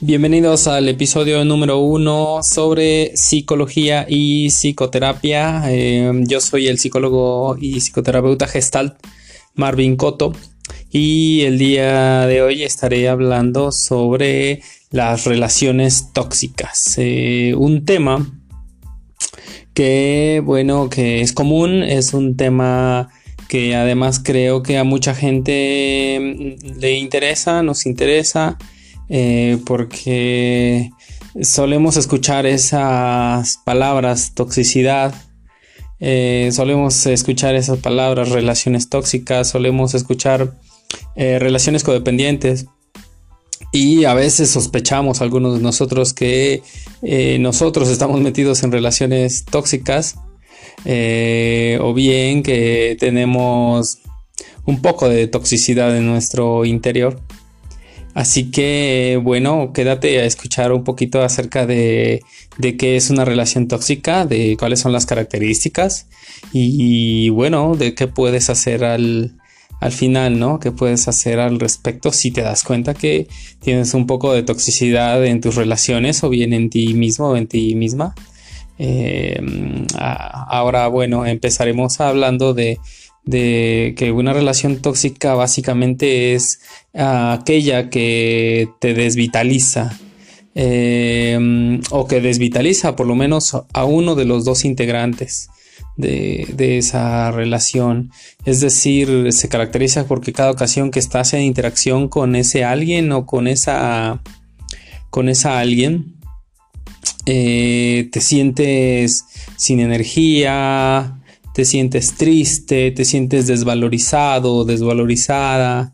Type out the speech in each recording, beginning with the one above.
Bienvenidos al episodio número uno sobre psicología y psicoterapia. Eh, yo soy el psicólogo y psicoterapeuta Gestalt Marvin Coto y el día de hoy estaré hablando sobre las relaciones tóxicas. Eh, un tema que, bueno, que es común, es un tema que además creo que a mucha gente le interesa, nos interesa eh, porque solemos escuchar esas palabras toxicidad, eh, solemos escuchar esas palabras relaciones tóxicas, solemos escuchar eh, relaciones codependientes y a veces sospechamos algunos de nosotros que nosotros estamos metidos en relaciones tóxicas o bien que tenemos un poco de toxicidad en nuestro interior. Así que, bueno, quédate a escuchar un poquito acerca de, qué es una relación tóxica, de cuáles son las características y, bueno, de qué puedes hacer al, final, ¿no? ¿Qué puedes hacer al respecto si te das cuenta que tienes un poco de toxicidad en tus relaciones o bien en ti mismo o en ti misma? Eh, ahora, bueno, empezaremos hablando de de que una relación tóxica básicamente es ah, aquella que te desvitaliza em, o que desvitaliza por lo menos a uno de los dos integrantes de, esa relación. Es decir, se caracteriza porque cada ocasión que estás en interacción con ese alguien o con esa, con esa alguien, eh, te sientes sin energía, te sientes triste, te sientes desvalorizado, desvalorizada,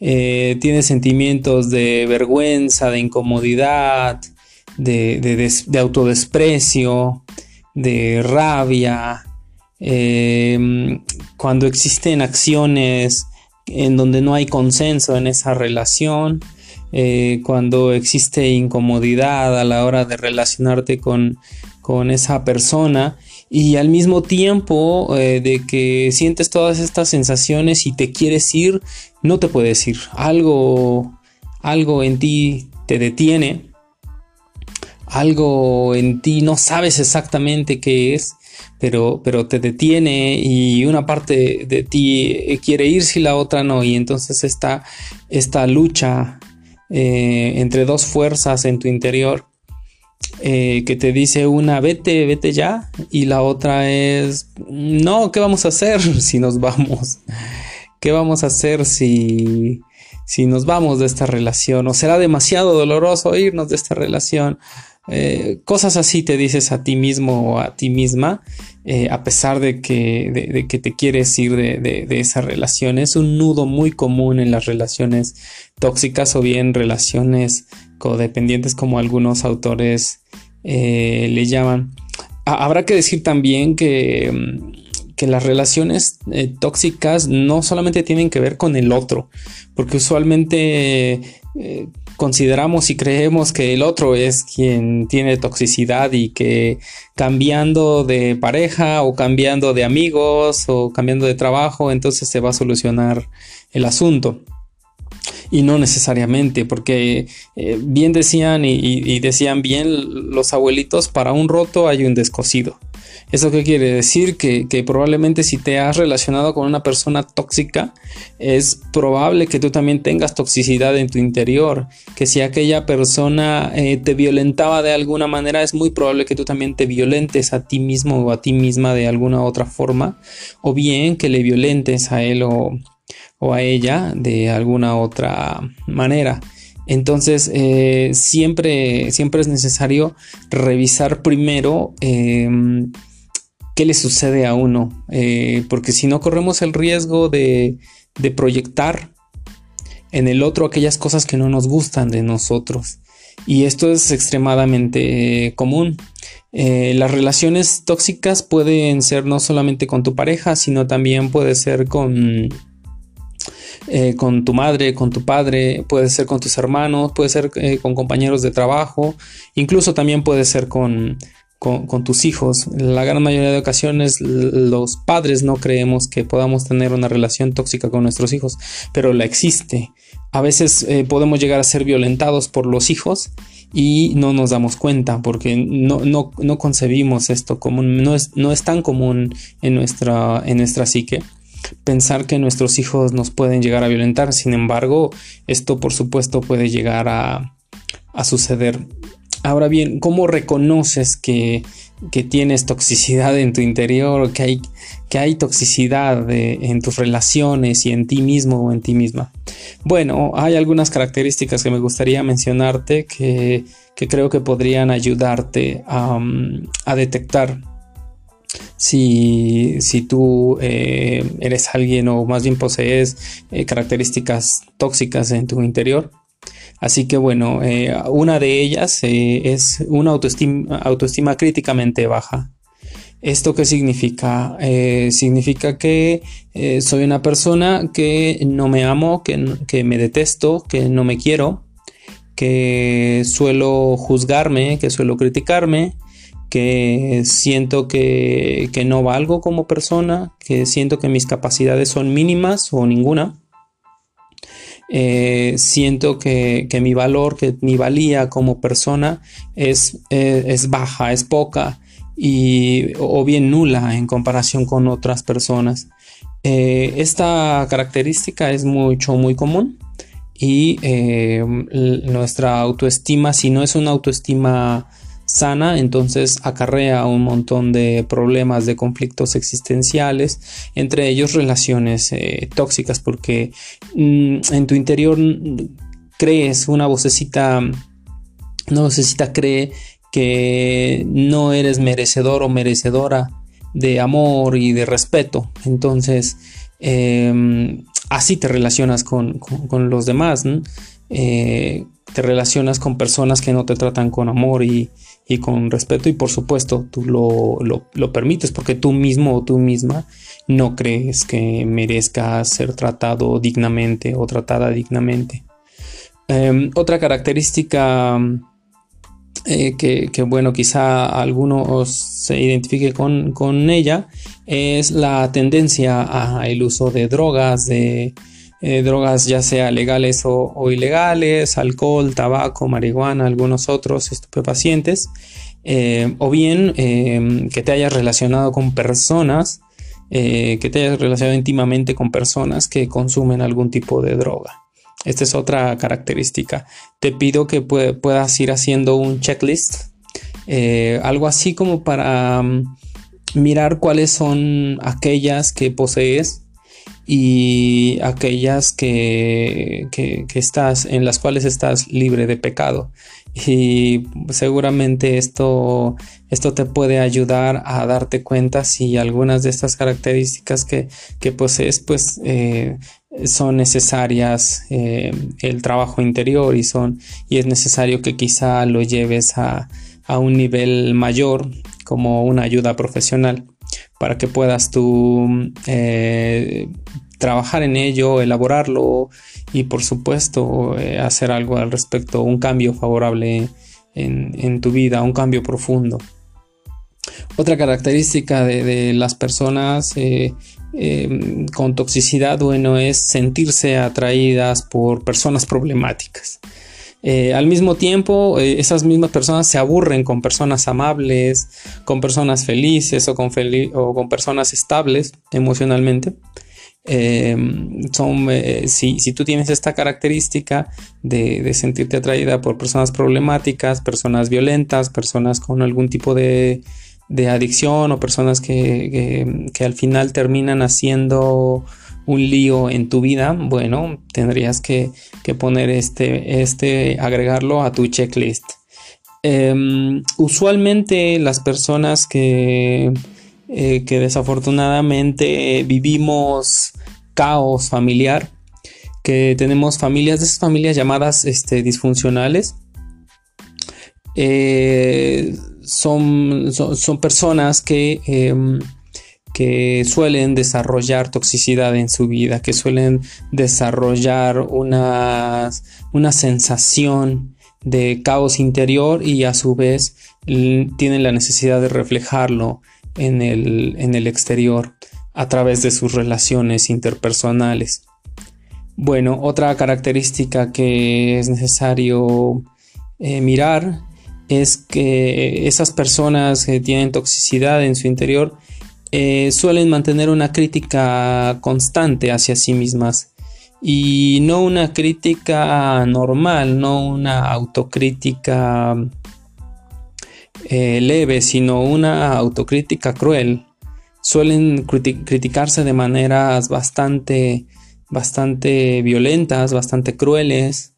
eh, tienes sentimientos de vergüenza, de incomodidad, de, autodesprecio, de rabia, eh, cuando existen acciones en donde no hay consenso en esa relación, eh, cuando existe incomodidad a la hora de relacionarte con, con esa persona y al mismo tiempo eh, de que sientes todas estas sensaciones y te quieres ir, no te puedes ir. Algo, algo en ti te detiene, algo en ti no sabes exactamente qué es, pero, pero te detiene y una parte de ti quiere irse y la otra no. Y entonces está esta lucha eh, entre dos fuerzas en tu interior eh, que te dice una vete, vete ya y la otra es no, ¿qué vamos a hacer si nos vamos? ¿Qué vamos a hacer si, si nos vamos de esta relación? ¿O será demasiado doloroso irnos de esta relación? Eh, cosas así te dices a ti mismo o a ti misma, eh, a pesar de que, de, que, te quieres ir de, de, esa relación. Es un nudo muy común en las relaciones tóxicas o bien relaciones codependientes como algunos autores eh, le llaman. habrá que decir también que, mm, que las relaciones tóxicas no solamente tienen que ver con el otro, porque usualmente consideramos y creemos que el otro es quien tiene toxicidad y que cambiando de pareja o cambiando de amigos o cambiando de trabajo, entonces se va a solucionar el asunto y no necesariamente, porque eh, bien decían y, decían bien los abuelitos, para un roto hay un descosido. ¿Eso qué quiere decir? Que, probablemente si te has relacionado con una persona tóxica, es probable que tú también tengas toxicidad en tu interior. Que si aquella persona eh, te violentaba de alguna manera, es muy probable que tú también te violentes a ti mismo o a ti misma de alguna otra forma. O bien que le violentes a él o, o a ella de alguna otra manera. Entonces, eh, siempre, siempre es necesario revisar primero em, qué le sucede a uno, eh, porque si no corremos el riesgo de, proyectar en el otro aquellas cosas que no nos gustan de nosotros. Y esto es extremadamente común. Eh, las relaciones tóxicas pueden ser no solamente con tu pareja, sino también puede ser con eh, con tu madre, con tu padre, puede ser con tus hermanos, puede ser eh, con compañeros de trabajo, incluso también puede ser con, con, tus hijos. La gran mayoría de ocasiones los padres no creemos que podamos tener una relación tóxica con nuestros hijos, pero la existe. A veces eh, podemos llegar a ser violentados por los hijos y no nos damos cuenta porque no, no, concebimos esto como no es, no es tan común en nuestra, en nuestra psique pensar que nuestros hijos nos pueden llegar a violentar. Sin embargo, esto por supuesto puede llegar a, a suceder. Ahora bien, ¿cómo reconoces que, tienes toxicidad en tu interior, que hay, que hay toxicidad en tus relaciones y en ti mismo o en ti misma? Bueno, hay algunas características que me gustaría mencionarte que, creo que podrían ayudarte a, detectar si, tú eh, eres alguien o más bien posees eh, características tóxicas en tu interior. Así que bueno, eh, una de ellas eh, es una autoestima, críticamente baja. ¿Esto qué significa? Eh, significa que soy una persona que no me amo, que, que, me detesto, que no me quiero, que suelo juzgarme, que suelo criticarme, que siento que, que no valgo como persona, que siento que mis capacidades son mínimas o ninguna eh, siento que, mi valor, que mi valía como persona es, eh, es baja, es poca y, o bien nula en comparación con otras personas. Eh, esta característica es mucho, muy común y nuestra autoestima, si no es una autoestima sana, entonces acarrea un montón de problemas, de conflictos existenciales, entre ellos relaciones eh, tóxicas, porque mm, en tu interior crees una vocecita, una vocecita cree que no eres merecedor o merecedora de amor y de respeto, entonces em, así te relacionas con, los demás, eh, te relacionas con personas que no te tratan con amor y, y con respeto y por supuesto tú lo, lo, permites porque tú mismo o tú misma no crees que merezca ser tratado dignamente o tratada dignamente. Em, otra característica eh, que, bueno, quizá algunos se identifique con, con ella es la tendencia al uso de drogas, de eh, drogas ya sea legales o, ilegales, alcohol, tabaco, marihuana, algunos otros estupefacientes, eh, o bien em, que te hayas relacionado con personas, eh, que te hayas relacionado íntimamente con personas que consumen algún tipo de droga. Esta es otra característica. Te pido que puedas ir haciendo un checklist, algo así como para mm, mirar cuáles son aquellas que posees y aquellas que, estás en las cuales estás libre de pecado. Y seguramente esto, esto te puede ayudar a darte cuenta si algunas de estas características que, posees pues eh, son necesarias eh, el trabajo interior y son y es necesario que quizá lo lleves a, a un nivel mayor como una ayuda profesional para que puedas tú eh, trabajar en ello, elaborarlo y por supuesto eh, hacer algo al respecto, un cambio favorable en, tu vida, un cambio profundo. Otra característica de, las personas eh, con toxicidad, bueno, es sentirse atraídas por personas problemáticas. Eh, al mismo tiempo, eh, esas mismas personas se aburren con personas amables, con personas felices o con, o con personas estables emocionalmente. Em, son, eh, si, tú tienes esta característica de, sentirte atraída por personas problemáticas, personas violentas, personas con algún tipo de, adicción o personas que, que, al final terminan haciendo un lío en tu vida, bueno, tendrías que, poner este, este, agregarlo a tu checklist. Em, usualmente las personas que, eh, que desafortunadamente vivimos caos familiar, que tenemos familias de esas familias llamadas este, disfuncionales, eh, son, son, personas que em, que suelen desarrollar toxicidad en su vida, que suelen desarrollar una, una sensación de caos interior y a su vez tienen la necesidad de reflejarlo en el, en el exterior a través de sus relaciones interpersonales. Bueno, otra característica que es necesario eh, mirar es que esas personas que tienen toxicidad en su interior eh, suelen mantener una crítica constante hacia sí mismas y no una crítica normal, no una autocrítica eh, leve, sino una autocrítica cruel. Suelen criticarse de maneras bastante, bastante violentas, bastante crueles,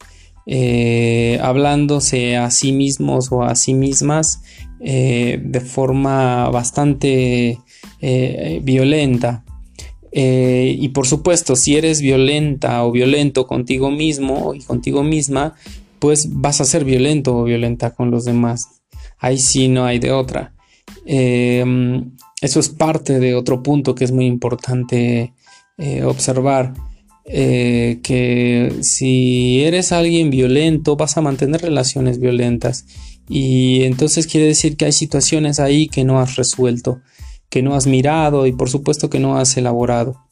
eh, hablándose a sí mismos o a sí mismas de forma bastante violenta. y por supuesto, si eres violenta o violento contigo mismo y contigo misma, pues vas a ser violento o violenta con los demás ahí sí no hay de otra. Em, eso es parte de otro punto que es muy importante eh, observar. Eh, que si eres alguien violento vas a mantener relaciones violentas y entonces quiere decir que hay situaciones ahí que no has resuelto, que no has mirado y por supuesto que no has elaborado.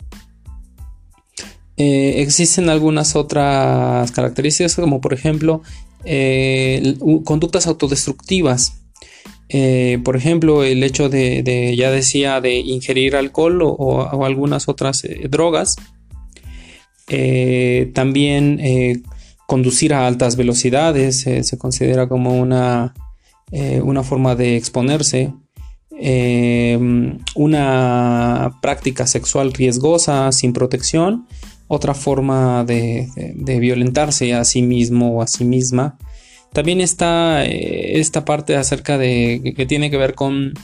Eh, existen algunas otras características como por ejemplo conductas autodestructivas eh, por ejemplo, el hecho de, ya decía, de ingerir alcohol o, algunas otras eh, drogas. Eh, también conducir a altas velocidades se considera como una, una forma de exponerse. Una práctica sexual riesgosa sin protección. Otra forma de, violentarse a sí mismo o a sí misma. También está eh, esta parte acerca de que tiene que ver con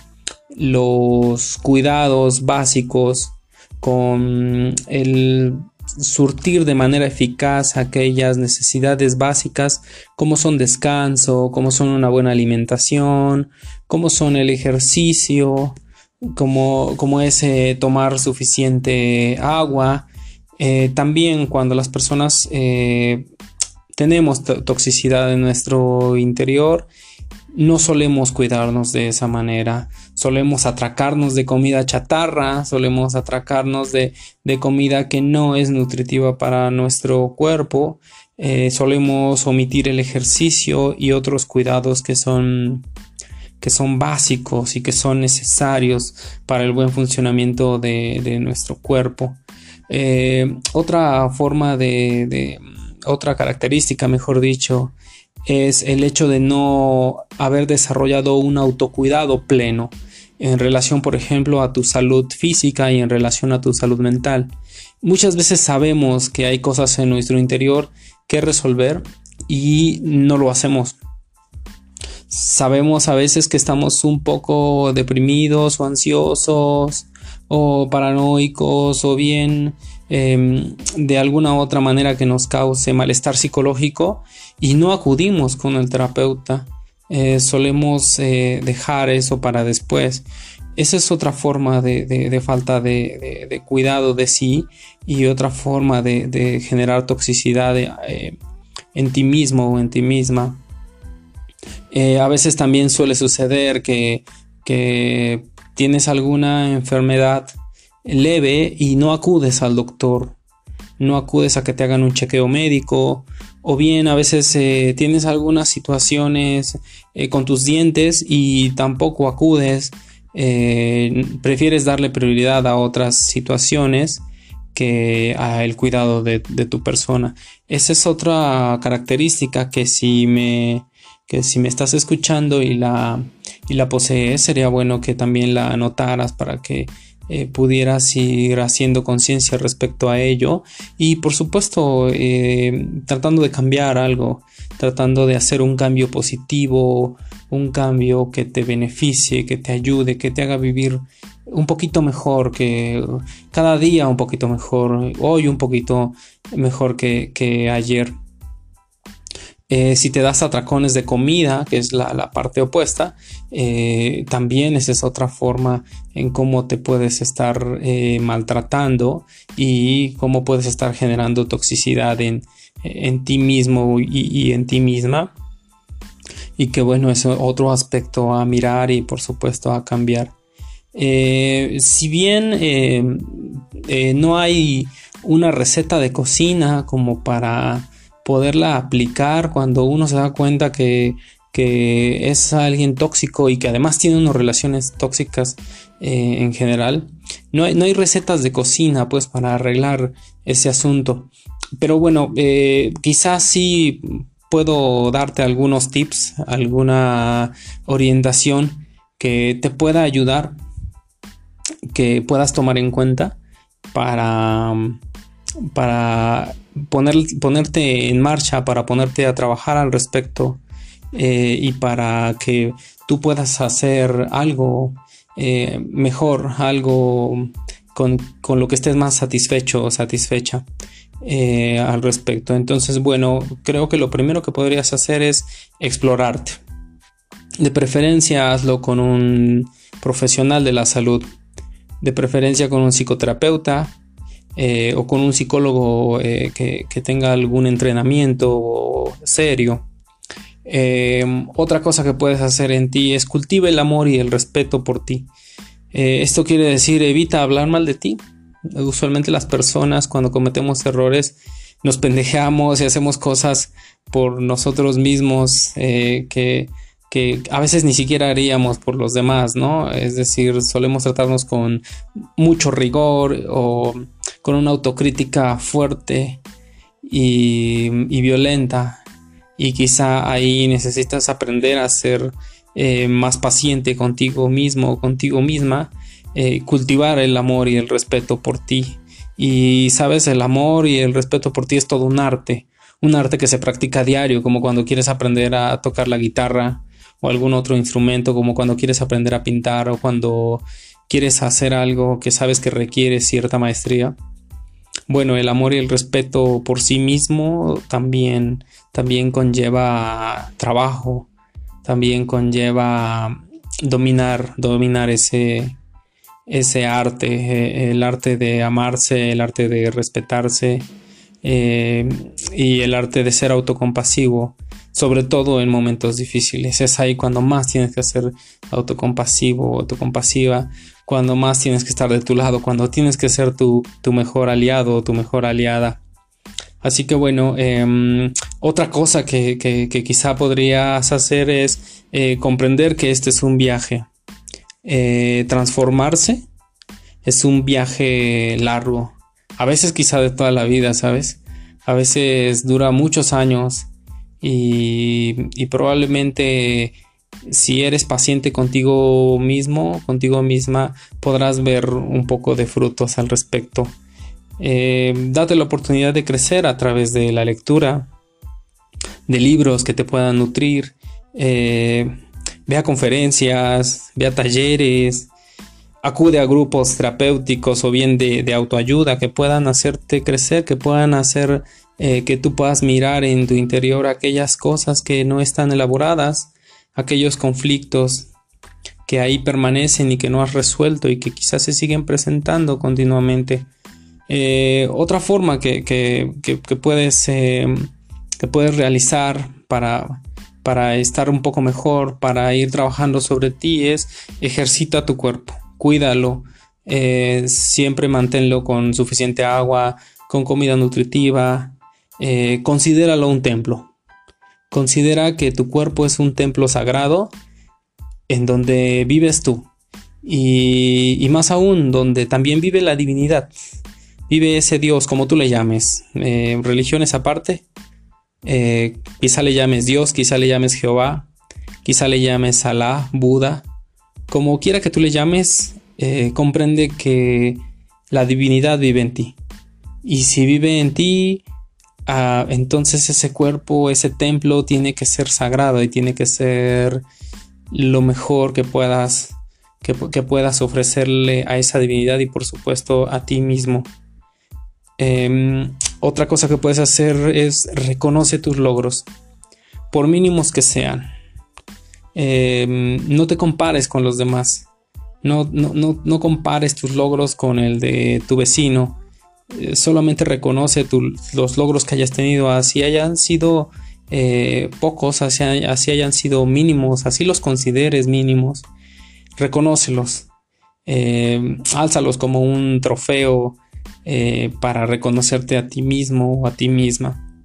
los cuidados básicos, con el surtir de manera eficaz aquellas necesidades básicas como son descanso, como son una buena alimentación, como son el ejercicio, como, como es eh, tomar suficiente agua. Eh, también cuando las personas tenemos toxicidad en nuestro interior, no solemos cuidarnos de esa manera. Solemos atracarnos de comida chatarra, solemos atracarnos de, comida que no es nutritiva para nuestro cuerpo, eh, solemos omitir el ejercicio y otros cuidados que son que son básicos y que son necesarios para el buen funcionamiento de, nuestro cuerpo. Eh, otra forma de otra característica, mejor dicho, es el hecho de no haber desarrollado un autocuidado pleno en relación, por ejemplo, a tu salud física y en relación a tu salud mental. Muchas veces sabemos que hay cosas en nuestro interior que resolver y no lo hacemos. Sabemos a veces que estamos un poco deprimidos o ansiosos o paranoicos o bien Em, de alguna u otra manera que nos cause malestar psicológico y no acudimos con el terapeuta. Eh, solemos eh, dejar eso para después. Esa es otra forma de, falta de, cuidado de sí y otra forma de, generar toxicidad eh, en ti mismo o en ti misma. A veces también suele suceder que, que tienes alguna enfermedad leve y no acudes al doctor, no acudes a que te hagan un chequeo médico. O bien a veces eh, tienes algunas situaciones eh, con tus dientes y tampoco acudes, eh, prefieres darle prioridad a otras situaciones que a el cuidado de, tu persona. Esa es otra característica que si me, que si me estás escuchando y la, y la posees, sería bueno que también la anotaras para que eh, pudieras ir haciendo conciencia respecto a ello y por supuesto eh, tratando de cambiar algo, tratando de hacer un cambio positivo, un cambio que te beneficie, que te ayude, que te haga vivir un poquito mejor, que cada día un poquito mejor, hoy un poquito mejor que, que ayer. Eh, si te das atracones de comida, que es la, parte opuesta, eh, también esa es otra forma en cómo te puedes estar eh, maltratando y cómo puedes estar generando toxicidad en, ti mismo y, en ti misma. y que bueno, es otro aspecto a mirar y por supuesto a cambiar. Si bien no hay una receta de cocina como para poderla aplicar cuando uno se da cuenta que, es alguien tóxico y que además tiene unas relaciones tóxicas en general, no hay, no hay, recetas de cocina pues para arreglar ese asunto. Pero bueno, quizás sí puedo darte algunos tips, alguna orientación que te pueda ayudar, que puedas tomar en cuenta para, para poner, ponerte en marcha, para ponerte a trabajar al respecto eh, y para que tú puedas hacer algo eh, mejor, algo con, con, lo que estés más satisfecho o satisfecha. Eh, al respecto. Entonces, bueno, creo que lo primero que podrías hacer es explorarte. De preferencia, hazlo con un profesional de la salud. De preferencia con un psicoterapeuta eh, o con un psicólogo eh, que, tenga algún entrenamiento serio. otra cosa que puedes hacer en ti es cultiva el amor y el respeto por ti. esto quiere decir evita hablar mal de ti, Usualmente las personas cuando cometemos errores nos pendejeamos y hacemos cosas por nosotros mismos eh, que, a veces ni siquiera haríamos por los demás, ¿no? Es decir, solemos tratarnos con mucho rigor o con una autocrítica fuerte y, violenta y quizá ahí necesitas aprender a ser eh, más paciente contigo mismo o contigo misma eh, cultivar el amor y el respeto por ti. Y sabes, el amor y el respeto por ti es todo un arte, un arte que se practica a diario, como cuando quieres aprender a tocar la guitarra o algún otro instrumento, como cuando quieres aprender a pintar o cuando quieres hacer algo que sabes que requiere cierta maestría. Bueno, el amor y el respeto por sí mismo también, también conlleva trabajo, también conlleva dominar, dominar ese, ese arte, eh, el arte de amarse, el arte de respetarse eh, y el arte de ser autocompasivo, sobre todo en momentos difíciles. Es ahí cuando más tienes que ser autocompasivo, autocompasiva, cuando más tienes que estar de tu lado, cuando tienes que ser tu, mejor aliado tu mejor aliada. Así que bueno, em, otra cosa que, quizá podrías hacer es eh, comprender que este es un viaje. Eh, transformarse es un viaje largo. A veces quizá de toda la vida, ¿sabes? A veces dura muchos años y, probablemente si eres paciente contigo mismo, contigo misma, podrás ver un poco de frutos al respecto. Eh, date la oportunidad de crecer a través de la lectura, de libros que te puedan nutrir. Eh, ve a conferencias, ve a talleres, acude a grupos terapéuticos o bien de, autoayuda que puedan hacerte crecer, que puedan hacer eh, que tú puedas mirar en tu interior aquellas cosas que no están elaboradas, aquellos conflictos que ahí permanecen y que no has resuelto y que quizás se siguen presentando continuamente. Eh, otra forma que, puedes, eh, que puedes realizar para para estar un poco mejor, para ir trabajando sobre ti, es ejercita tu cuerpo, cuídalo, eh, siempre manténlo con suficiente agua, con comida nutritiva, eh, considéralo un templo. Considera que tu cuerpo es un templo sagrado en donde vives tú y, más aún donde también vive la divinidad. Vive ese Dios, como tú le llames, eh, religiones aparte, eh, quizá le llames Dios, quizá le llames Jehová, quizá le llames Alá, Buda. Como quiera que tú le llames, eh, comprende que la divinidad vive en ti. Y si vive en ti, ah, entonces ese cuerpo, ese templo tiene que ser sagrado y tiene que ser lo mejor que puedas, que puedas ofrecerle a esa divinidad y por supuesto a ti mismo. Em, otra cosa que puedes hacer es reconoce tus logros, por mínimos que sean. Em, no te compares con los demás. No, no, compares tus logros con el de tu vecino. Eh, solamente reconoce los logros que hayas tenido, así hayan sido eh, pocos, así, así, hayan sido mínimos, así los consideres mínimos, reconócelos, eh, álzalos como un trofeo eh, para reconocerte a ti mismo o a ti misma.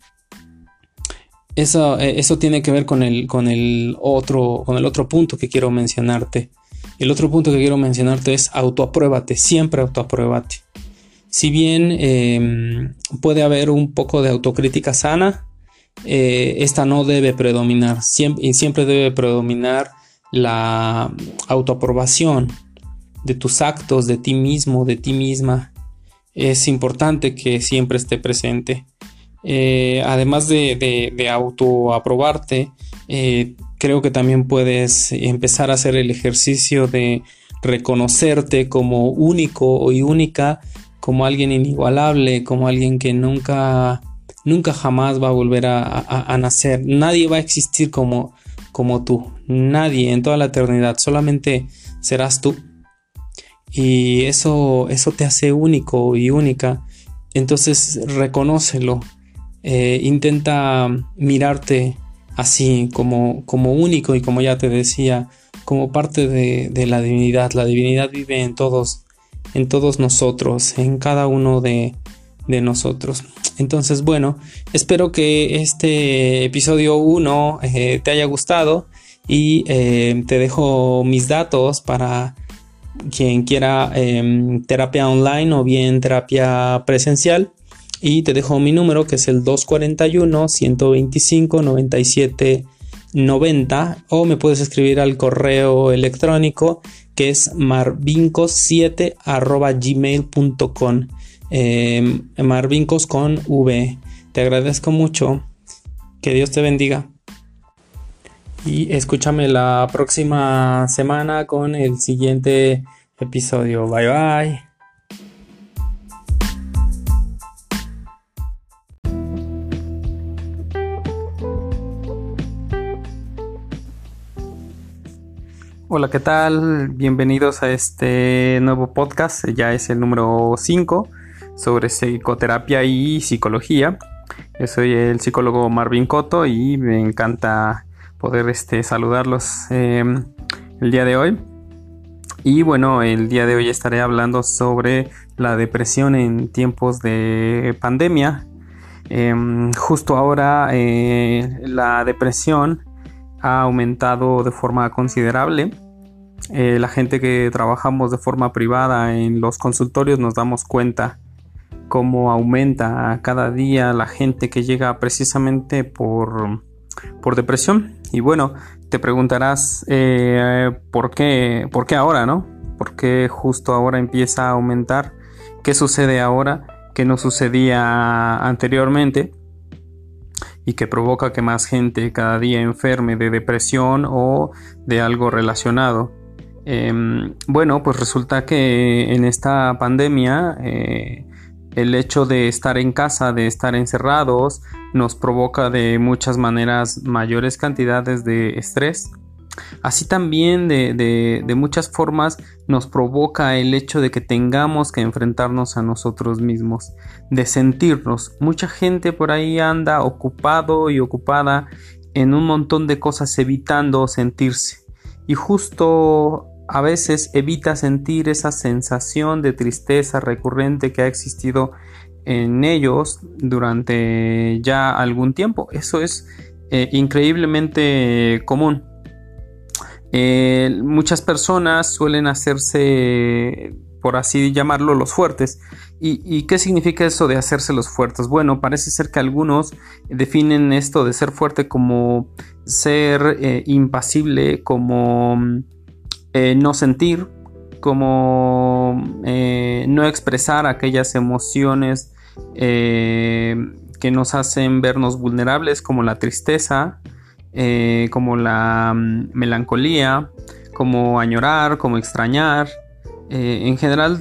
Eso, eso tiene que ver con el, con, el otro, con el otro punto que quiero mencionarte. El otro punto que quiero mencionarte es autoapruébate, siempre autoapruébate. Si bien em, puede haber un poco de autocrítica sana, eh, esta no debe predominar, siempre, siempre debe predominar la autoaprobación de tus actos, de ti mismo, de ti misma. Es importante que siempre esté presente. Eh, además de, autoaprobarte, eh, creo que también puedes empezar a hacer el ejercicio de reconocerte como único y única como alguien inigualable, como alguien que nunca, nunca jamás va a volver a, nacer. Nadie va a existir como, como tú. Nadie en toda la eternidad. Solamente serás tú. Y eso, eso te hace único y única. Entonces reconócelo. Eh, intenta mirarte así como, como único y como ya te decía, como parte de, de la divinidad. La divinidad vive en todos en todos nosotros, en cada uno de, nosotros. Entonces, bueno, espero que este episodio 1 eh, te haya gustado y eh, te dejo mis datos para quien quiera em, terapia online o bien terapia presencial. Y te dejo mi número que es el 241 125 97 90 o me puedes escribir al correo electrónico que es marvincos7 gmail.com eh, marvincos con v. Te agradezco mucho. Que Dios te bendiga. Y escúchame la próxima semana con el siguiente episodio. Bye bye Hola, ¿qué tal? Bienvenidos a este nuevo podcast, ya es el número 5 sobre psicoterapia y psicología. Yo soy el psicólogo Marvin Coto y me encanta poder este, saludarlos em, el día de hoy. Y bueno, el día de hoy estaré hablando sobre la depresión en tiempos de pandemia. Em, justo ahora eh, la depresión ha aumentado de forma considerable eh, la gente que trabajamos de forma privada en los consultorios nos damos cuenta cómo aumenta cada día la gente que llega precisamente por, por depresión. Y bueno, te preguntarás eh, ¿por, qué, por qué ahora, ¿no? ¿Por qué justo ahora empieza a aumentar? ¿Qué sucede ahora que no sucedía anteriormente? Y que provoca que más gente cada día enferme de depresión o de algo relacionado. Em, bueno, pues resulta que en esta pandemia eh, el hecho de estar en casa, de estar encerrados, nos provoca de muchas maneras mayores cantidades de estrés. Así también de, muchas formas nos provoca el hecho de que tengamos que enfrentarnos a nosotros mismos, de sentirnos. Mucha gente por ahí anda ocupado y ocupada en un montón de cosas evitando sentirse. Y justo a veces evita sentir esa sensación de tristeza recurrente que ha existido en ellos durante ya algún tiempo. Eso es eh, increíblemente común. Eh, muchas personas suelen hacerse, por así llamarlo, los fuertes. ¿Y, qué significa eso de hacerse los fuertes? Bueno, parece ser que algunos definen esto de ser fuerte como ser eh, impasible, como eh, no sentir, como eh, no expresar aquellas emociones que nos hacen vernos vulnerables, como la tristeza, como la mm, melancolía, como añorar, como extrañar. en general,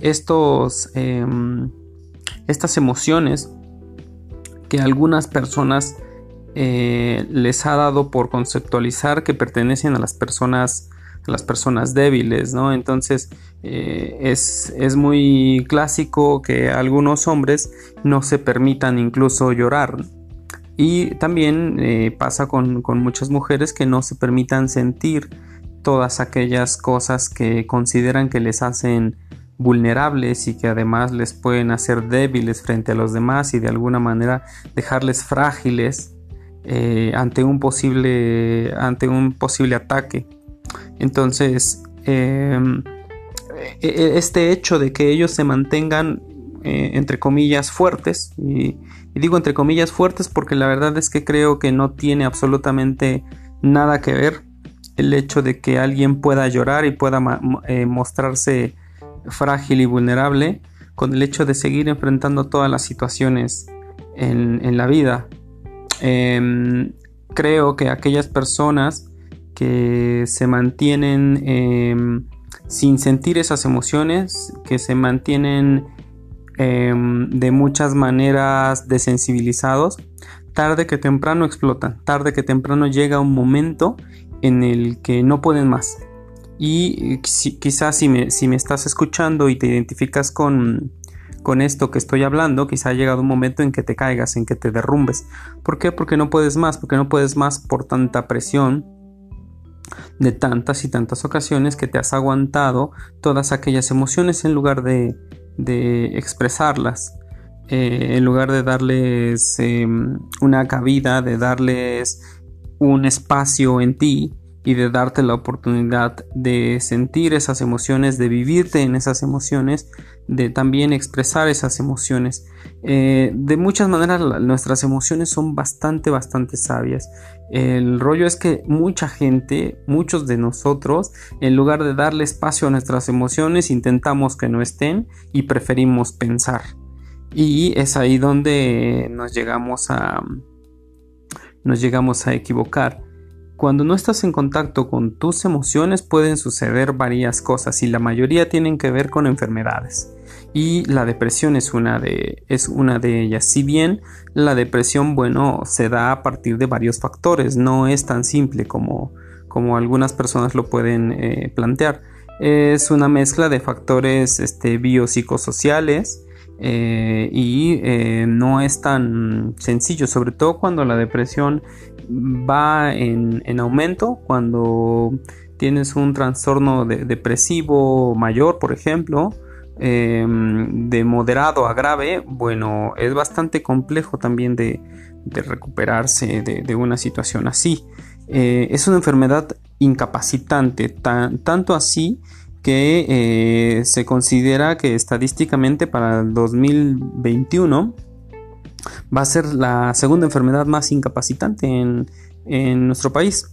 estos, em, estas emociones que algunas personas les ha dado por conceptualizar que pertenecen a las personas las personas débiles, ¿no? Entonces eh, es, es, muy clásico que algunos hombres no se permitan incluso llorar. Y también eh, pasa con, muchas mujeres que no se permitan sentir todas aquellas cosas que consideran que les hacen vulnerables y que además les pueden hacer débiles frente a los demás y de alguna manera dejarles frágiles eh, ante un posible ante un posible ataque. Entonces em, e, e, este hecho de que ellos se mantengan eh, entre comillas fuertes y, digo entre comillas fuertes porque la verdad es que creo que no tiene absolutamente nada que ver el hecho de que alguien pueda llorar y pueda eh, mostrarse frágil y vulnerable con el hecho de seguir enfrentando todas las situaciones en, la vida. Em, creo que aquellas personas que se mantienen em, sin sentir esas emociones, que se mantienen em, de muchas maneras desensibilizados, tarde que temprano explotan, tarde que temprano llega un momento en el que no pueden más. Y quizás si me, si me estás escuchando y te identificas con, con esto que estoy hablando, quizá ha llegado un momento en que te caigas, en que te derrumbes. ¿Por qué? Porque no puedes más, porque no puedes más por tanta presión de tantas y tantas ocasiones que te has aguantado todas aquellas emociones en lugar de, de expresarlas. Eh, en lugar de darles em, una cabida, de darles un espacio en ti, y de darte la oportunidad de sentir esas emociones, de vivirte en esas emociones, de también expresar esas emociones. Eh, de muchas maneras nuestras emociones son bastante, bastante sabias. El rollo es que mucha gente, muchos de nosotros, en lugar de darle espacio a nuestras emociones, intentamos que no estén y preferimos pensar. Y es ahí donde nos llegamos a, nos llegamos a equivocar. Cuando no estás en contacto con tus emociones pueden suceder varias cosas y la mayoría tienen que ver con enfermedades. Y la depresión es una de, es una de ellas. Si bien la depresión, bueno, se da a partir de varios factores, no es tan simple como, como algunas personas lo pueden eh, plantear. Es una mezcla de factores este, biopsicosociales, eh, y eh, no es tan sencillo, sobre todo cuando la depresión va en, aumento, cuando tienes un trastorno depresivo mayor, por ejemplo, em, de moderado a grave, bueno, es bastante complejo también de, recuperarse de, una situación así. Eh, es una enfermedad incapacitante, tanto así que eh, se considera que estadísticamente para el 2021 va a ser la segunda enfermedad más incapacitante en, nuestro país.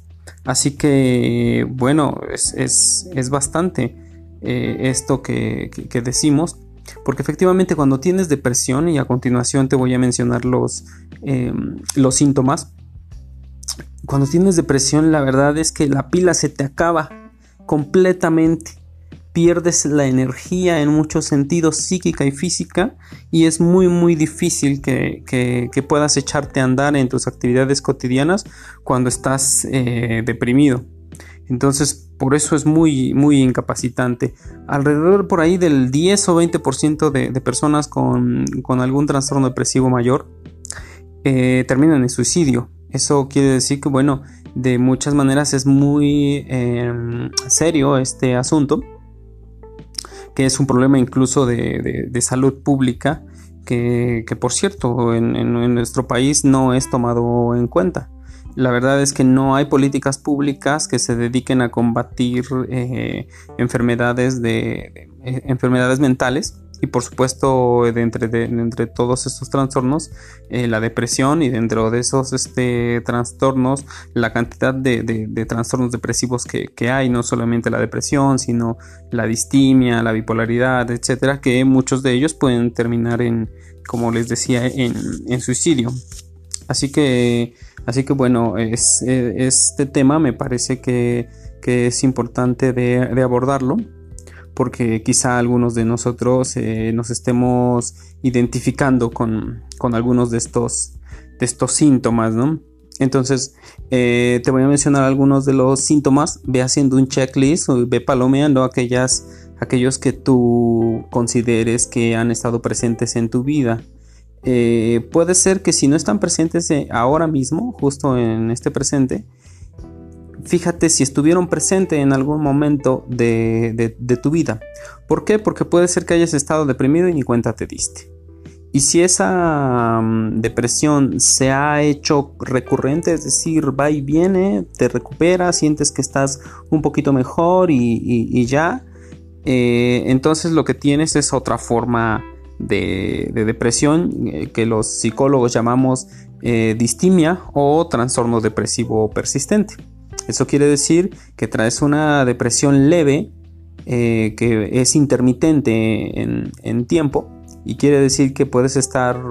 Así que, bueno, es, bastante eh, esto que, decimos, porque efectivamente cuando tienes depresión, y a continuación te voy a mencionar los, em, los síntomas, cuando tienes depresión la verdad es que la pila se te acaba completamente pierdes la energía en muchos sentidos psíquica y física y es muy muy difícil que, puedas echarte a andar en tus actividades cotidianas cuando estás eh, deprimido. Entonces, por eso es muy, muy incapacitante. Alrededor por ahí del 10 o 20% de, de personas con, algún trastorno depresivo mayor eh, terminan en suicidio. Eso quiere decir que, bueno, de muchas maneras es muy em, serio este asunto que es un problema incluso de, salud pública, que, por cierto en, nuestro país no es tomado en cuenta. La verdad es que no hay políticas públicas que se dediquen a combatir eh, enfermedades, de, eh, enfermedades mentales y por supuesto de entre, entre todos estos trastornos eh, la depresión y dentro de esos este, trastornos la cantidad de, trastornos depresivos que, hay no solamente la depresión sino la distimia la bipolaridad etcétera que muchos de ellos pueden terminar en como les decía en, suicidio. Así que así que bueno es, este tema me parece que, es importante de abordarlo porque quizá algunos de nosotros eh, nos estemos identificando con, algunos de estos, de estos síntomas, ¿no? Entonces, eh, te voy a mencionar algunos de los síntomas, ve haciendo un checklist o ve palomeando aquellas, aquellos que tú consideres que han estado presentes en tu vida. eh, puede ser que si no están presentes ahora mismo, justo en este presente, fíjate si estuvieron presentes en algún momento de, tu vida. ¿Por qué? Porque puede ser que hayas estado deprimido y ni cuenta te diste. Y si esa mm, depresión se ha hecho recurrente, es decir, va y viene, te recuperas, sientes que estás un poquito mejor y, ya, eh, entonces lo que tienes es otra forma de, depresión eh, que los psicólogos llamamos eh, distimia o trastorno depresivo persistente. Eso quiere decir que traes una depresión leve eh, que es intermitente en, tiempo y quiere decir que puedes estar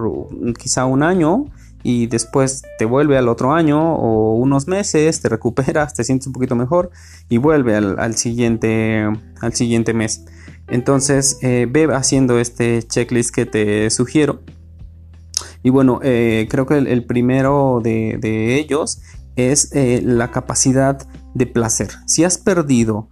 quizá un año y después te vuelve al otro año o unos meses, te recuperas, te sientes un poquito mejor y vuelve al, siguiente, al siguiente mes. Entonces eh, ve haciendo este checklist que te sugiero. Y bueno, eh, creo que el, primero de, ellos es eh, la capacidad de placer. Si has perdido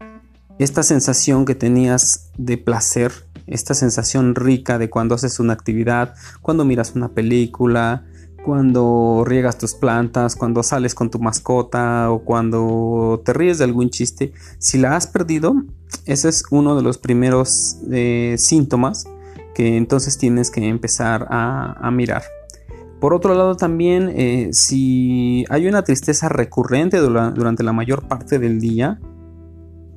esta sensación que tenías de placer, esta sensación rica de cuando haces una actividad, cuando miras una película, cuando riegas tus plantas, cuando sales con tu mascota o cuando te ríes de algún chiste, si la has perdido, ese es uno de los primeros eh, síntomas que entonces tienes que empezar a, mirar. Por otro lado también, eh, si hay una tristeza recurrente durante la mayor parte del día,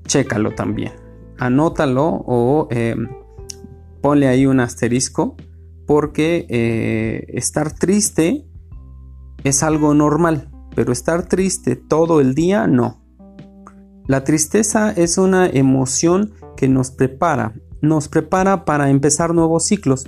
chécalo también. Anótalo o eh, ponle ahí un asterisco porque eh, estar triste es algo normal, pero estar triste todo el día no. La tristeza es una emoción que nos prepara, nos prepara para empezar nuevos ciclos.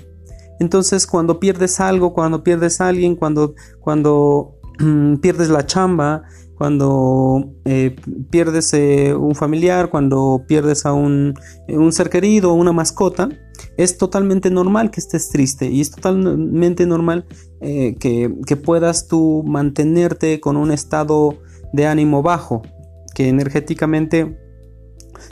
Entonces cuando pierdes algo, cuando pierdes a alguien, cuando, cuando pierdes la chamba, cuando eh, pierdes eh, un familiar, cuando pierdes a un, un ser querido, una mascota, es totalmente normal que estés triste y es totalmente normal eh, que, puedas tú mantenerte con un estado de ánimo bajo, que energéticamente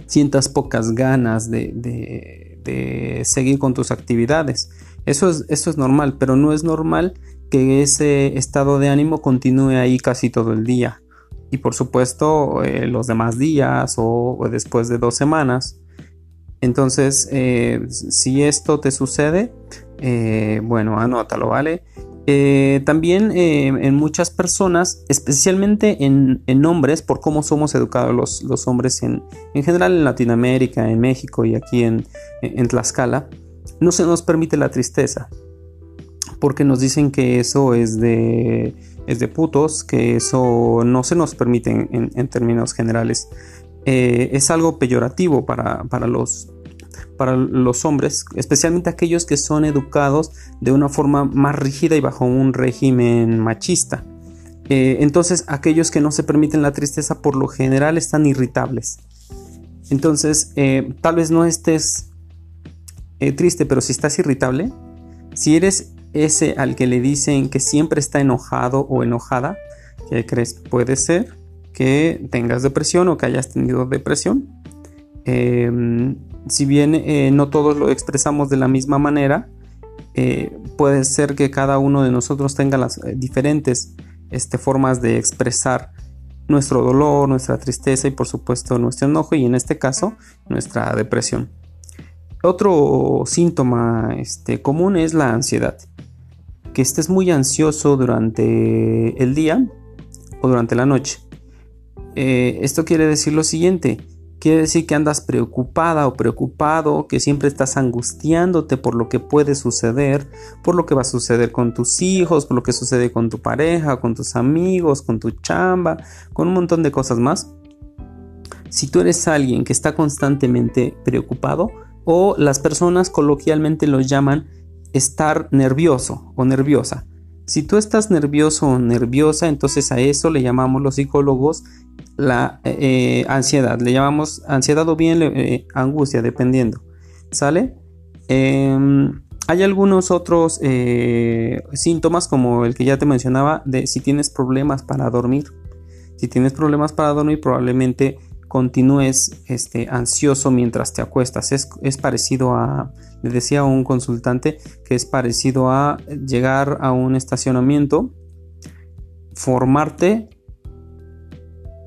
sientas pocas ganas de, seguir con tus actividades. Eso es, eso es normal, pero no es normal que ese estado de ánimo continúe ahí casi todo el día. Y por supuesto eh, los demás días o después de dos semanas entonces, eh, si esto te sucede, eh, bueno, anótalo, ¿vale? También en muchas personas, especialmente en, hombres, por cómo somos educados los, hombres en, general en Latinoamérica, en México y aquí en, Tlaxcala, no se nos permite la tristeza. Porque nos dicen que eso es de, es de putos, que eso no se nos permite en, términos generales. es algo peyorativo para, para, los, para los hombres, especialmente aquellos que son educados de una forma más rígida y bajo un régimen machista. Eh, entonces aquellos que no se permiten la tristeza por lo general están irritables. Entonces eh, tal vez no estés eh, triste, pero si estás irritable, si eres ese al que le dicen que siempre está enojado o enojada, ¿qué crees? Puede ser que tengas depresión o que hayas tenido depresión. Em, si bien eh, no todos lo expresamos de la misma manera, eh, puede ser que cada uno de nosotros tenga las eh, diferentes este, formas de expresar nuestro dolor, nuestra tristeza y por supuesto nuestro enojo y en este caso nuestra depresión. Otro síntoma este, común es la ansiedad. Que estés muy ansioso durante el día o durante la noche. esto quiere decir lo siguiente, Quiere decir que andas preocupada o preocupado, que siempre estás angustiándote por lo que puede suceder, por lo que va a suceder con tus hijos, por lo que sucede con tu pareja, con tus amigos, con tu chamba, con un montón de cosas más. Si tú eres alguien que está constantemente preocupado o las personas coloquialmente lo llaman estar nervioso o nerviosa. Si tú estás nervioso o nerviosa, entonces a eso le llamamos los psicólogos la eh, ansiedad. Le llamamos ansiedad o bien eh, angustia, dependiendo. ¿Sale? Em, hay algunos otros eh, síntomas como el que ya te mencionaba de si tienes problemas para dormir. Si tienes problemas para dormir probablemente continúes este, ansioso mientras te acuestas. Es, es parecido a le decía a un consultante que es parecido a llegar a un estacionamiento, formarte,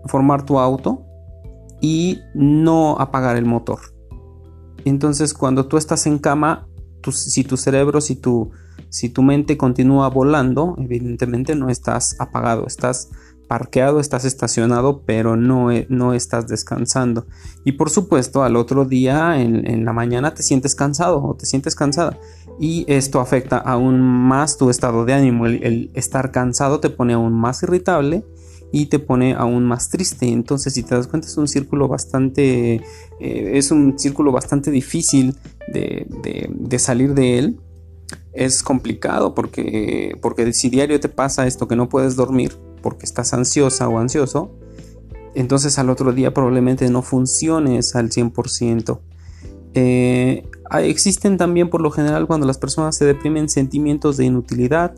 formar tu auto y no apagar el motor. Entonces cuando tú estás en cama, si tu cerebro, si tu, si tu mente continúa volando, evidentemente no estás apagado, estás parqueado, estás estacionado, pero no, e, no estás descansando. Y por supuesto, al otro día, en, la mañana, te sientes cansado o te sientes cansada. Y esto afecta aún más tu estado de ánimo. El, estar cansado te pone aún más irritable y te pone aún más triste. Entonces, si te das cuenta, es un círculo bastante, eh, es un círculo bastante difícil de, de salir de él es complicado porque, porque si diario te pasa esto que no puedes dormir, porque estás ansiosa o ansioso, entonces al otro día probablemente no funciones al 100%. Eh, existen también por lo general cuando las personas se deprimen sentimientos de inutilidad,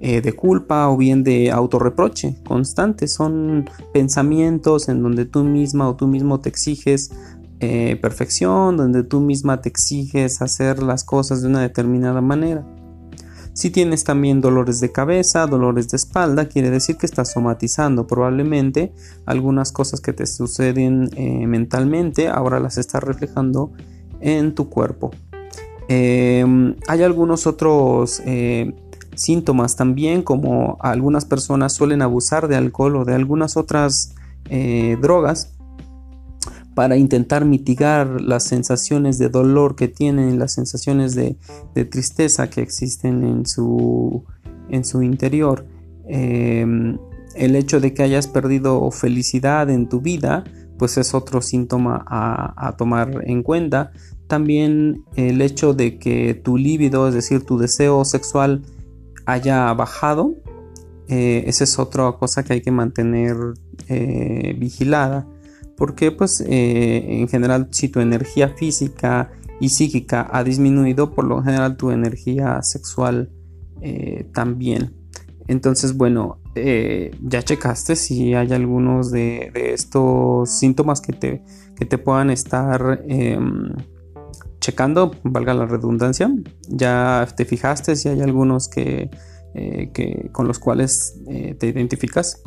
eh, de culpa o bien de autorreproche constante. Son pensamientos en donde tú misma o tú mismo te exiges eh, perfección, donde tú misma te exiges hacer las cosas de una determinada manera. Si tienes también dolores de cabeza, dolores de espalda, quiere decir que estás somatizando probablemente algunas cosas que te suceden eh, mentalmente, ahora las estás reflejando en tu cuerpo. Em, hay algunos otros eh, síntomas también, como algunas personas suelen abusar de alcohol o de algunas otras eh, drogas para intentar mitigar las sensaciones de dolor que tienen las sensaciones de, tristeza que existen en su, en su interior. Em, el hecho de que hayas perdido felicidad en tu vida, pues es otro síntoma a, tomar en cuenta. También el hecho de que tu líbido, es decir, tu deseo sexual, haya bajado, eh, esa es otra cosa que hay que mantener eh, vigilada porque pues eh, en general si tu energía física y psíquica ha disminuido, por lo general tu energía sexual eh, también. Entonces, bueno, eh, ya checaste si hay algunos de, estos síntomas que te, que te puedan estar em, checando, valga la redundancia. Ya te fijaste si hay algunos que, que con los cuales te identificas.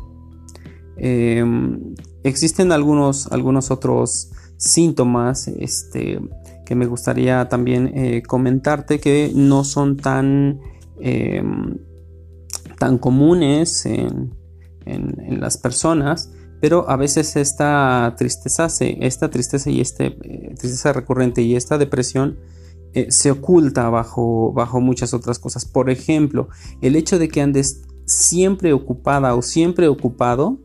Em, existen algunos, algunos otros síntomas este, que me gustaría también eh, comentarte que no son tan, em, tan comunes en, las personas, pero a veces esta tristeza, esta tristeza y este, eh, tristeza recurrente y esta depresión eh, se oculta bajo, bajo muchas otras cosas. Por ejemplo, el hecho de que andes siempre ocupada o siempre ocupado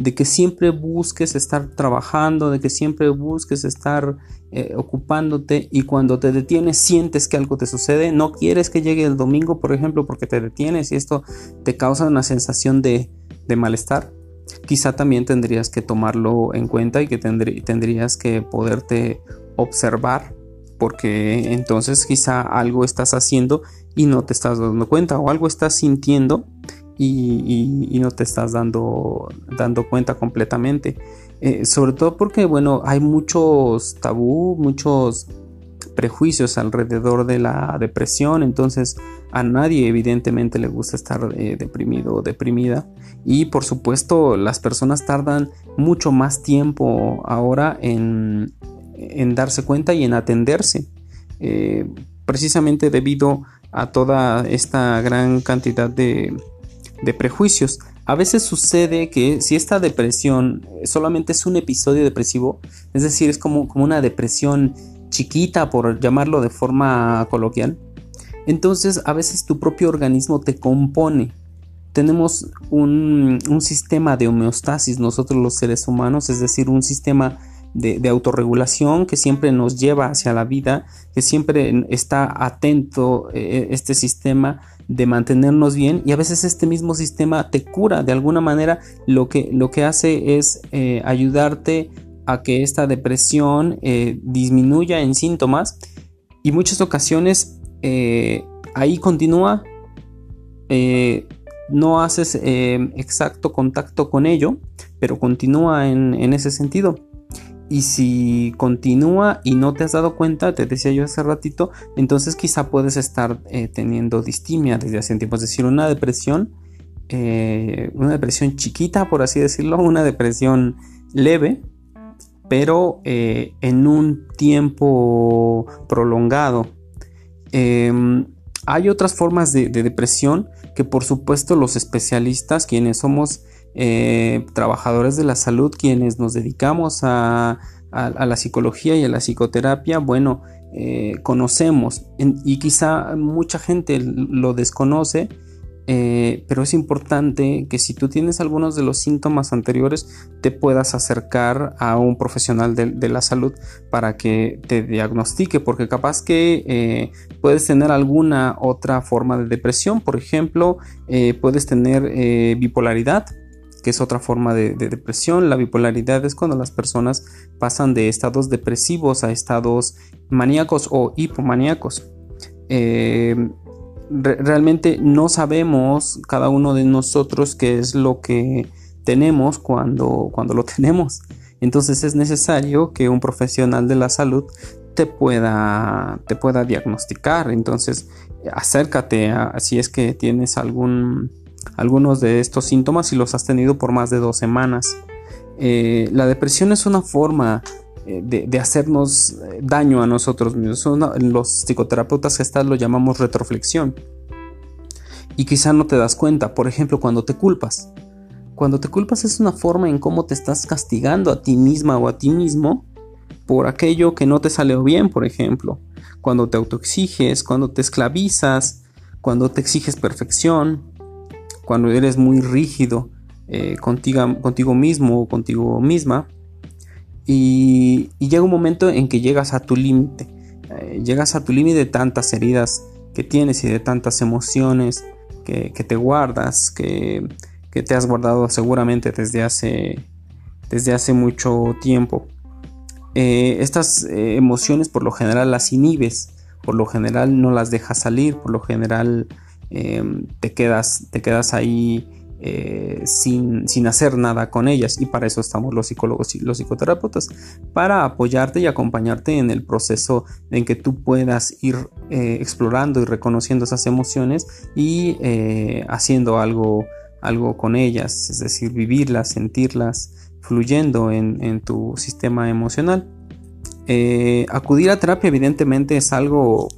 de que siempre busques estar trabajando, de que siempre busques estar eh, ocupándote y cuando te detienes sientes que algo te sucede, no quieres que llegue el domingo, por ejemplo, porque te detienes y esto te causa una sensación de, malestar, quizá también tendrías que tomarlo en cuenta y que tendrías que poderte observar porque entonces quizá algo estás haciendo y no te estás dando cuenta o algo estás sintiendo y, no te estás dando, dando cuenta completamente. Eh, sobre todo porque, bueno, hay muchos tabú, muchos prejuicios alrededor de la depresión, entonces a nadie evidentemente le gusta estar eh, deprimido o deprimida. Y por supuesto las personas tardan mucho más tiempo ahora en, darse cuenta y en atenderse, eh, precisamente debido a toda esta gran cantidad de, de prejuicios. A veces sucede que si esta depresión solamente es un episodio depresivo, es decir, es como, como una depresión chiquita, por llamarlo de forma coloquial, entonces a veces tu propio organismo te compone. Tenemos un, un sistema de homeostasis nosotros los seres humanos, es decir, un sistema de, autorregulación que siempre nos lleva hacia la vida, que siempre está atento eh, este sistema de mantenernos bien y a veces este mismo sistema te cura de alguna manera lo que, lo que hace es eh, ayudarte a que esta depresión eh, disminuya en síntomas y muchas ocasiones ahí continúa no haces exacto contacto con ello pero continúa en, en ese sentido Y si continúa y no te has dado cuenta, te decía yo hace ratito, entonces quizá puedes estar eh, teniendo distimia desde hace tiempo, es decir, una depresión, eh, una depresión chiquita, por así decirlo, una depresión leve, pero eh, en un tiempo prolongado. Em, hay otras formas de, depresión que por supuesto los especialistas, quienes somos eh, trabajadores de la salud, quienes nos dedicamos a, la psicología y a la psicoterapia, bueno, eh, conocemos. Y quizá mucha gente lo desconoce eh, pero es importante que si tú tienes algunos de los síntomas anteriores te puedas acercar a un profesional de, la salud para que te diagnostique porque capaz que puedes tener alguna otra forma de depresión. Por ejemplo puedes tener bipolaridad que es otra forma de, de, depresión. La bipolaridad es cuando las personas pasan de estados depresivos a estados maníacos o hipomaníacos realmente no sabemos cada uno de nosotros qué es lo que tenemos cuando, cuando lo tenemos. Entonces es necesario que un profesional de la salud te pueda, te pueda diagnosticar. Entonces acércate a, si es que tienes algún, algunos de estos síntomas y los has tenido por más de dos semanas. Eh, la depresión es una forma eh, de, hacernos eh, daño a nosotros mismos. los psicoterapeutas gestal lo llamamos retroflexión. Y quizá no te das cuenta, por ejemplo, cuando te culpas. Cuando te culpas es una forma en cómo te estás castigando a ti misma o a ti mismo por aquello que no te salió bien, por ejemplo. Cuando te autoexiges, cuando te esclavizas, cuando te exiges perfección, cuando eres muy rígido eh, contigo, contigo mismo o contigo misma y, llega un momento en que llegas a tu límite. Eh, llegas a tu límite de tantas heridas que tienes y de tantas emociones que, te guardas, que, te has guardado seguramente desde hace, desde hace mucho tiempo. Eh, estas emociones por lo general las inhibes, por lo general no las dejas salir, por lo general te, quedas, te quedas ahí eh, sin, hacer nada con ellas. Y para eso estamos los psicólogos y los psicoterapeutas para apoyarte y acompañarte en el proceso en que tú puedas ir eh, explorando y reconociendo esas emociones y eh, haciendo algo, algo con ellas es decir vivirlas sentirlas fluyendo en, tu sistema emocional acudir a terapia evidentemente es algo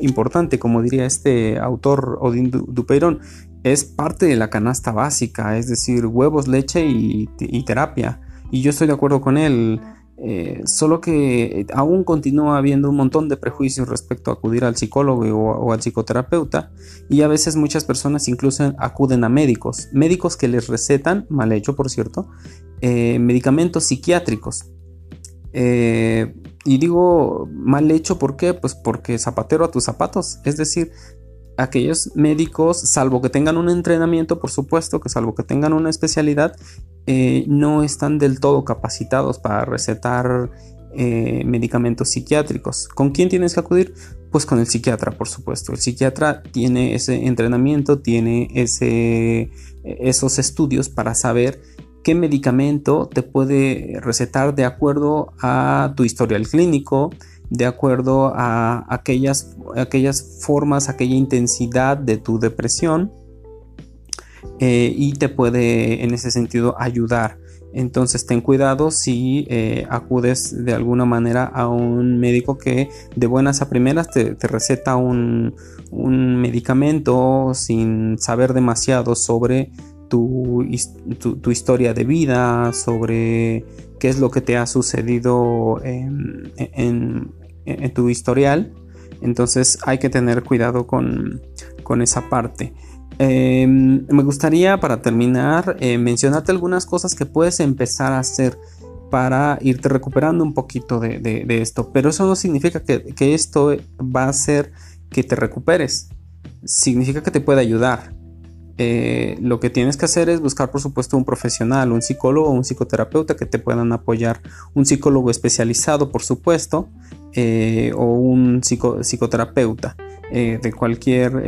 importante, como diría este autor Odín Dupeirón, es parte de la canasta básica, es decir, huevos, leche y, terapia. Y yo estoy de acuerdo con él. Eh, solo que aún continúa habiendo un montón de prejuicios respecto a acudir al psicólogo o, al psicoterapeuta y a veces muchas personas incluso acuden a médicos, médicos que les recetan, mal hecho por cierto, eh, medicamentos psiquiátricos. Eh, y digo mal hecho, ¿por qué? Pues porque zapatero a tus zapatos, es decir, aquellos médicos, salvo que tengan un entrenamiento, por supuesto, que salvo que tengan una especialidad, eh, no están del todo capacitados para recetar eh, medicamentos psiquiátricos. ¿Con quién tienes que acudir? Pues con el psiquiatra, por supuesto. El psiquiatra tiene ese entrenamiento, tiene ese, esos estudios para saber qué medicamento te puede recetar de acuerdo a tu historial clínico, de acuerdo a aquellas, aquellas formas, aquella intensidad de tu depresión eh, y te puede en ese sentido ayudar. Entonces ten cuidado si eh, acudes de alguna manera a un médico que de buenas a primeras te, receta un, medicamento sin saber demasiado sobre tu, historia de vida, sobre qué es lo que te ha sucedido en, tu historial. Entonces hay que tener cuidado con, esa parte. Em, me gustaría para terminar eh, mencionarte algunas cosas que puedes empezar a hacer para irte recuperando un poquito de, esto. Pero eso no significa que, que, esto va a hacer que te recuperes. Significa que te puede ayudar. Eh, lo que tienes que hacer es buscar, por supuesto, un profesional, un psicólogo un psicoterapeuta que te puedan apoyar. Un psicólogo especializado, por supuesto, eh, o un psicoterapeuta eh, de cualquier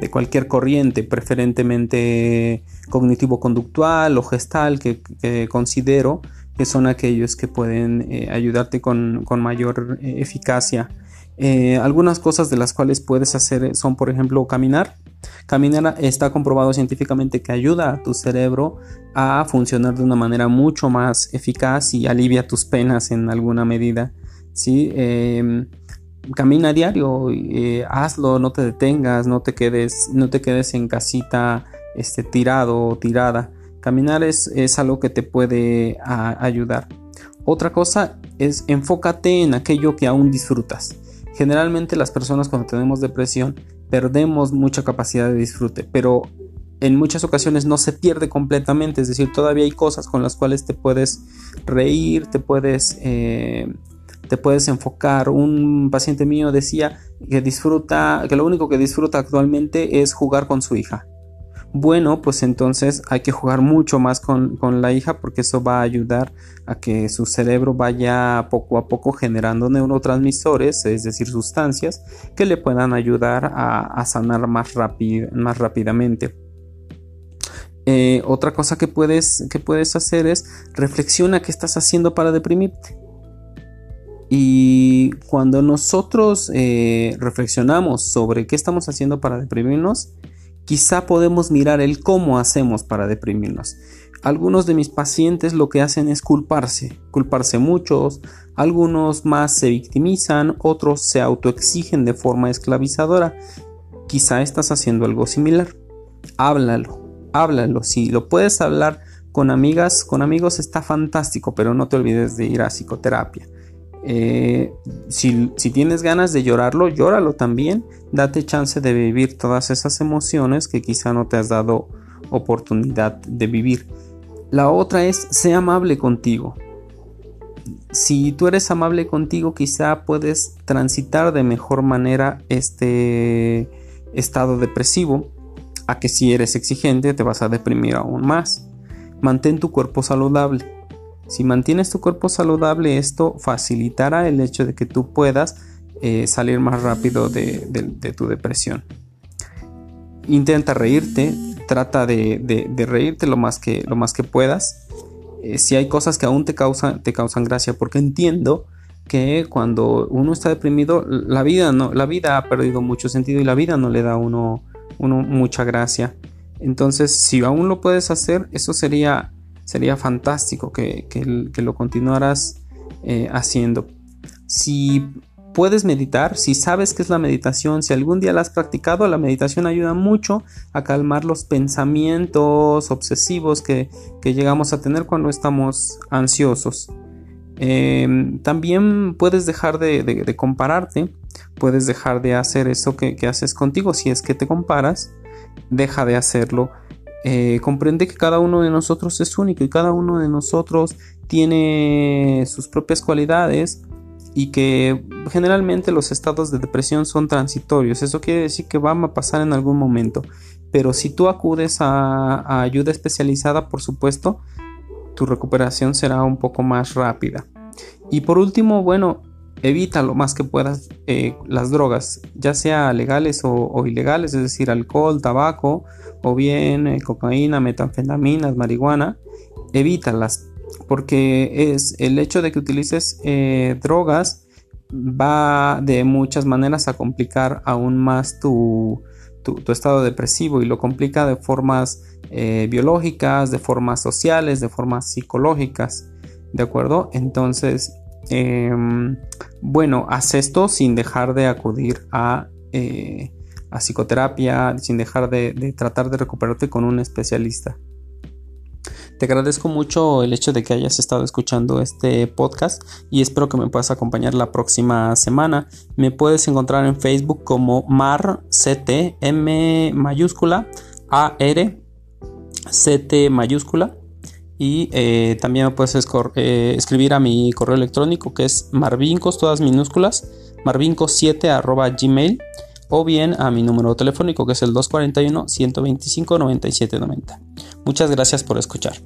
de cualquier corriente, preferentemente cognitivo-conductual o gestal que, considero que son aquellos que pueden ayudarte con, mayor eh, eficacia. Eh, algunas cosas de las cuales puedes hacer son, por ejemplo, caminar. Caminar está comprobado científicamente que ayuda a tu cerebro a funcionar de una manera mucho más eficaz y alivia tus penas en alguna medida. ¿sí? Em, camina diario, hazlo, no te detengas, no te quedes, no te quedes en casita este, tirado o tirada. Caminar es, algo que te puede ayudar. Otra cosa es enfócate en aquello que aún disfrutas. Generalmente las personas cuando tenemos depresión perdemos mucha capacidad de disfrute, pero en muchas ocasiones no se pierde completamente, es decir, todavía hay cosas con las cuales te puedes reír, te puedes, eh, te puedes enfocar. Un paciente mío decía que disfruta, que lo único que disfruta actualmente es jugar con su hija bueno, pues entonces hay que jugar mucho más con, la hija porque eso va a ayudar a que su cerebro vaya poco a poco generando neurotransmisores, es decir, sustancias que le puedan ayudar a, sanar más, más rápidamente. Eh, otra cosa que puedes, que puedes hacer es reflexiona qué estás haciendo para deprimirte. Y cuando nosotros eh, reflexionamos sobre qué estamos haciendo para deprimirnos, quizá podemos mirar el cómo hacemos para deprimirnos. Algunos de mis pacientes lo que hacen es culparse, culparse muchos, algunos más se victimizan, otros se autoexigen de forma esclavizadora. Quizá estás haciendo algo similar. Háblalo, háblalo. Si lo puedes hablar con amigas, con amigos está fantástico, pero no te olvides de ir a psicoterapia. Eh, si, tienes ganas de llorarlo, llóralo también. Date chance de vivir todas esas emociones que quizá no te has dado oportunidad de vivir. La otra es, sé amable contigo. Si tú eres amable contigo, quizá puedes transitar de mejor manera este estado depresivo, a que si eres exigente te vas a deprimir aún más. Mantén tu cuerpo saludable si mantienes tu cuerpo saludable, esto facilitará el hecho de que tú puedas eh, salir más rápido de, tu depresión. Intenta reírte, trata de, reírte lo más que, lo más que puedas. Eh, si hay cosas que aún te causan, gracia, porque entiendo que cuando uno está deprimido, la vida, no, la vida ha perdido mucho sentido y la vida no le da a uno, uno mucha gracia. Entonces, si aún lo puedes hacer, eso sería sería fantástico que, lo continuaras eh, haciendo. Si puedes meditar, si sabes qué es la meditación, si algún día la has practicado, la meditación ayuda mucho a calmar los pensamientos obsesivos que, llegamos a tener cuando estamos ansiosos. Em, también puedes dejar de, compararte, puedes dejar de hacer eso que, que haces contigo. Si es que te comparas, deja de hacerlo eh, comprende que cada uno de nosotros es único y cada uno de nosotros tiene sus propias cualidades y que generalmente los estados de depresión son transitorios. Eso quiere decir que van a pasar en algún momento. Pero si tú acudes a, ayuda especializada, por supuesto, tu recuperación será un poco más rápida. Y por último, bueno, evita lo más que puedas eh, las drogas, ya sea legales o, ilegales, es decir, alcohol, tabaco o bien eh, cocaína, metanfetaminas, marihuana, evítalas porque es el hecho de que utilices eh, drogas va de muchas maneras a complicar aún más tu, estado depresivo y lo complica de formas biológicas, de formas sociales, de formas psicológicas, ¿de acuerdo? Entonces Em, bueno, haz esto sin dejar de acudir a, eh, psicoterapia, sin dejar de, tratar de recuperarte con un especialista. Te agradezco mucho el hecho de que hayas estado escuchando este podcast y espero que me puedas acompañar la próxima semana. Me puedes encontrar en Facebook como Mar M mayúscula A R mayúscula y eh, también me puedes eh, escribir a mi correo electrónico que es marvincos, todas minúsculas, marvincos7 arroba gmail o bien a mi número telefónico que es el 241 125 9790. Muchas gracias por escuchar.